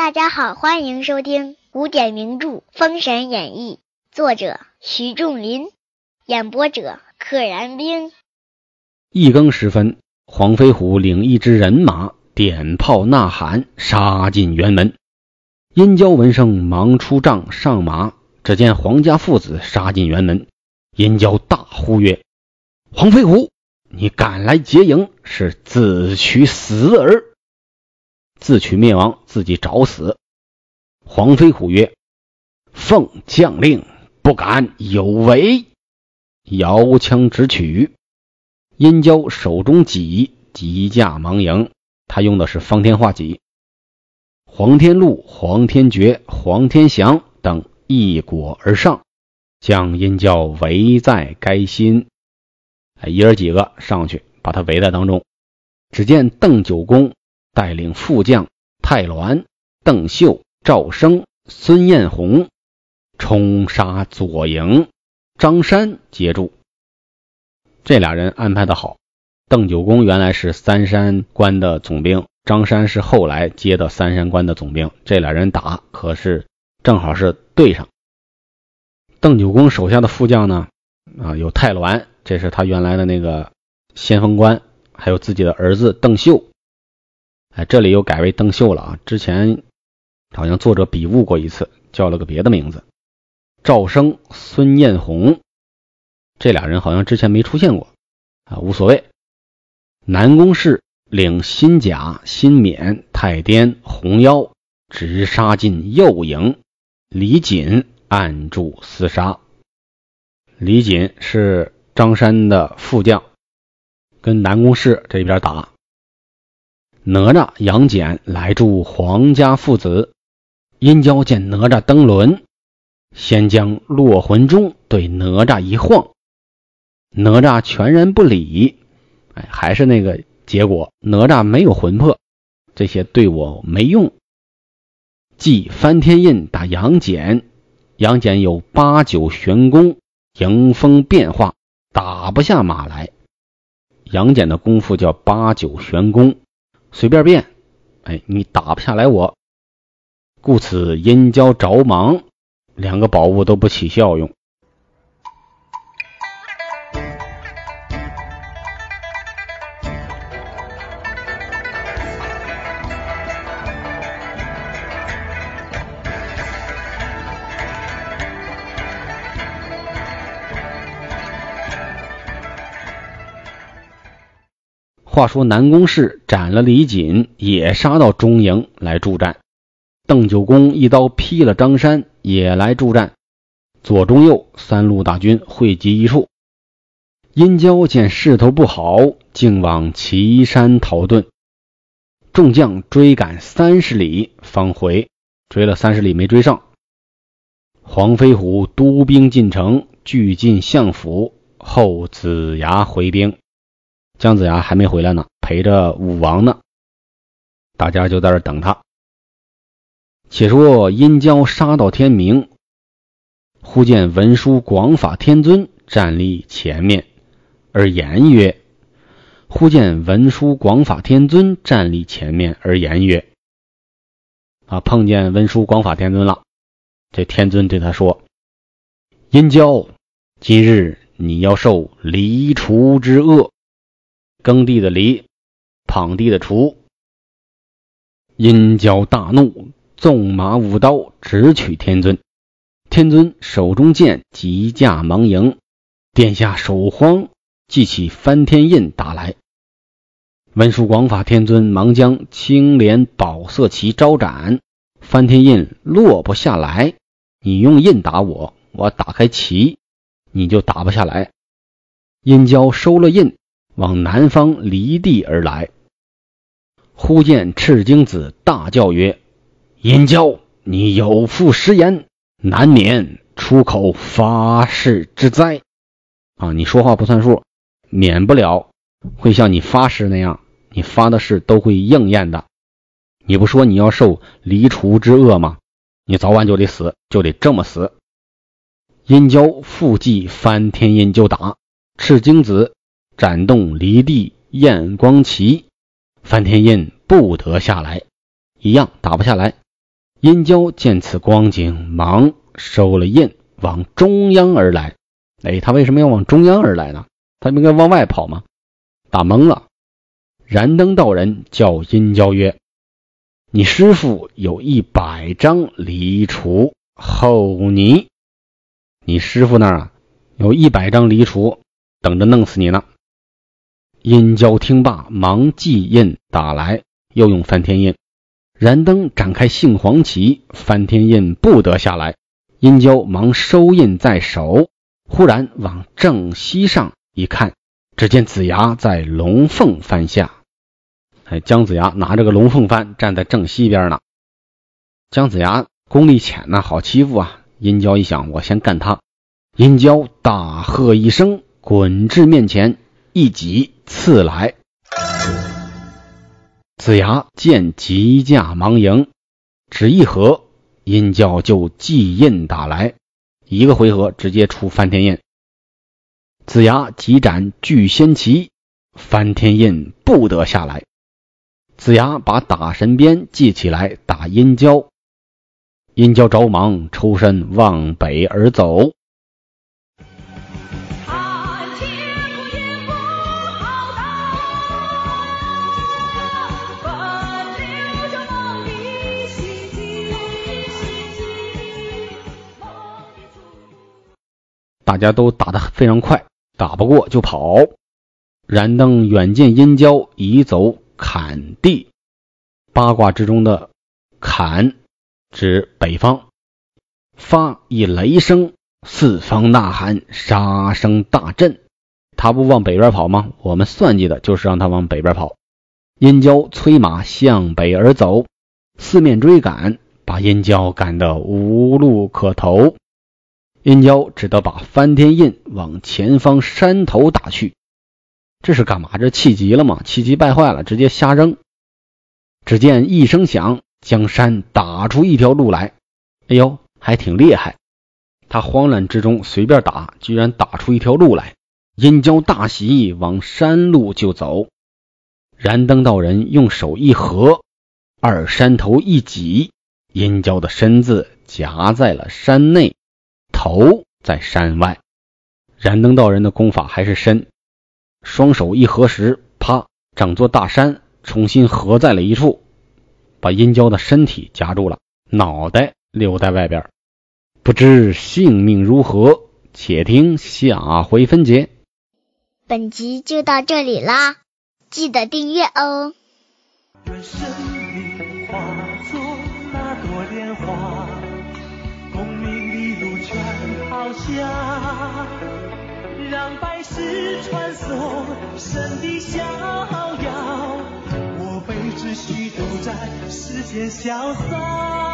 大家好，欢迎收听古典名著《封神演义》，作者徐仲林，演播者可燃冰。一更时分，黄飞虎领一支人马，点炮呐喊，杀进辕门。殷郊闻声，忙出帐上马。只见黄家父子杀进辕门，殷郊大呼曰：“黄飞虎，你敢来劫营，是自取死耳！自取灭亡，自己找死！”黄飞虎曰：“奉将令，不敢有违。”摇枪直取。殷郊手中戟急驾忙迎，他用的是方天画戟。黄天禄、黄天觉、黄天祥等一裹而上，将殷郊围在该心。哎，爷儿几个上去把他围在当中。只见邓九公带领副将太鸾、邓秀、赵生、孙彦宏冲杀左营，张山接住。这俩人安排的好。邓九公原来是三山关的总兵，张山是后来接的三山关的总兵。这俩人打可是正好是对上。邓九公手下的副将呢，啊，有太鸾，这是他原来的那个先锋官，还有自己的儿子邓秀。哎，这里又改为邓秀了啊，之前好像作者笔误过一次，叫了个别的名字。赵生、孙彦宏。这俩人好像之前没出现过啊，无所谓。南宫氏领新甲、新冕、太颠、红腰，直杀进右营。李锦按住厮杀。李锦是张山的副将，跟南宫氏这边打。哪吒、杨戬来助黄家父子。殷郊见哪吒登轮，先将落魂钟对哪吒一晃。哪吒全然不理，哎，还是那个结果。哪吒没有魂魄，这些对我没用。即翻天印打杨戬，杨戬有八九玄功，迎风变化，打不下马来。杨戬的功夫叫八九玄功，随便变，哎，你打不下来我。故此殷郊着忙，两个宝物都不起效用。话说南宫氏斩了李锦，也杀到中营来助战。邓九公一刀劈了张山，也来助战。左、中、右三路大军汇集一处。殷郊见势头不好，竟往岐山逃遁。众将追赶三十里，方回。追了三十里没追上。黄飞虎督兵进城，聚进相府，后子牙回兵。姜子牙还没回来呢，陪着武王呢。大家就在这等他。且说殷郊杀到天明，忽见文殊广法天尊站立前面，而言曰：“忽见文殊广法天尊站立前面，而言曰：啊，碰见文殊广法天尊了。这天尊对他说：‘殷郊，今日你要受离除之恶。’”耕地的犁，耪地的锄。殷郊大怒，纵马舞刀，直取天尊。天尊手中剑急驾忙迎，殿下手慌，记起翻天印打来。文殊广法天尊忙将青莲宝色旗招展，翻天印落不下来。你用印打我，我打开旗，你就打不下来。殷郊收了印。往南方离地而来，忽见赤精子大叫曰：“殷郊，你有负食言，难免出口发誓之灾。啊，你说话不算数，免不了会像你发誓那样，你发的誓都会应验的。你不说你要受离除之恶吗？你早晚就得死，就得这么死。”殷郊复计翻天印就打赤精子。斩动离地焰光旗，翻天印不得下来，一样打不下来。殷郊见此光景，忙收了印，往中央而来。哎，他为什么要往中央而来呢？他不应该往外跑吗？打懵了。燃灯道人叫殷郊曰：“你师傅有一百张离除候你，你师傅那儿啊有一百张离除，等着弄死你呢。”殷郊听罢，忙祭印打来，又用翻天印。燃灯展开杏黄旗，翻天印不得下来。殷郊忙收印在手，忽然往正西上一看，只见子牙在龙凤幡下。哎，姜子牙拿着个龙凤幡站在正西边呢。姜子牙功力浅呐，好欺负啊！殷郊一想，我先干他。殷郊大喝一声，滚至面前。一戟刺来，子牙见急驾忙迎，只一合，殷郊就祭印打来，一个回合直接出翻天印。子牙急斩巨仙旗，翻天印不得下来。子牙把打神鞭系起来打殷郊，殷郊着忙抽身往北而走。大家都打得非常快，打不过就跑。燃灯远见殷郊已走坎地，八卦之中的坎指北方。发一雷声，四方呐喊，杀声大震。他不往北边跑吗？我们算计的就是让他往北边跑。殷郊催马向北而走，四面追赶，把殷郊赶得无路可投。殷郊只得把翻天印往前方山头打去，这是干嘛？这气急了吗？气急败坏了，直接瞎扔。只见一声响，将山打出一条路来。哎呦，还挺厉害！他慌乱之中随便打，居然打出一条路来。殷郊大喜，往山路就走。燃灯道人用手一合，二山头一挤，殷郊的身子夹在了山内。头在山外，燃灯道人的功法还是深，双手一合时，啪，整座大山重新合在了一处，把殷郊的身体夹住了，脑袋留在外边。不知性命如何，且听下回分解。本集就到这里啦，记得订阅哦。百世穿梭神的逍遥，我辈只需都在世间潇洒。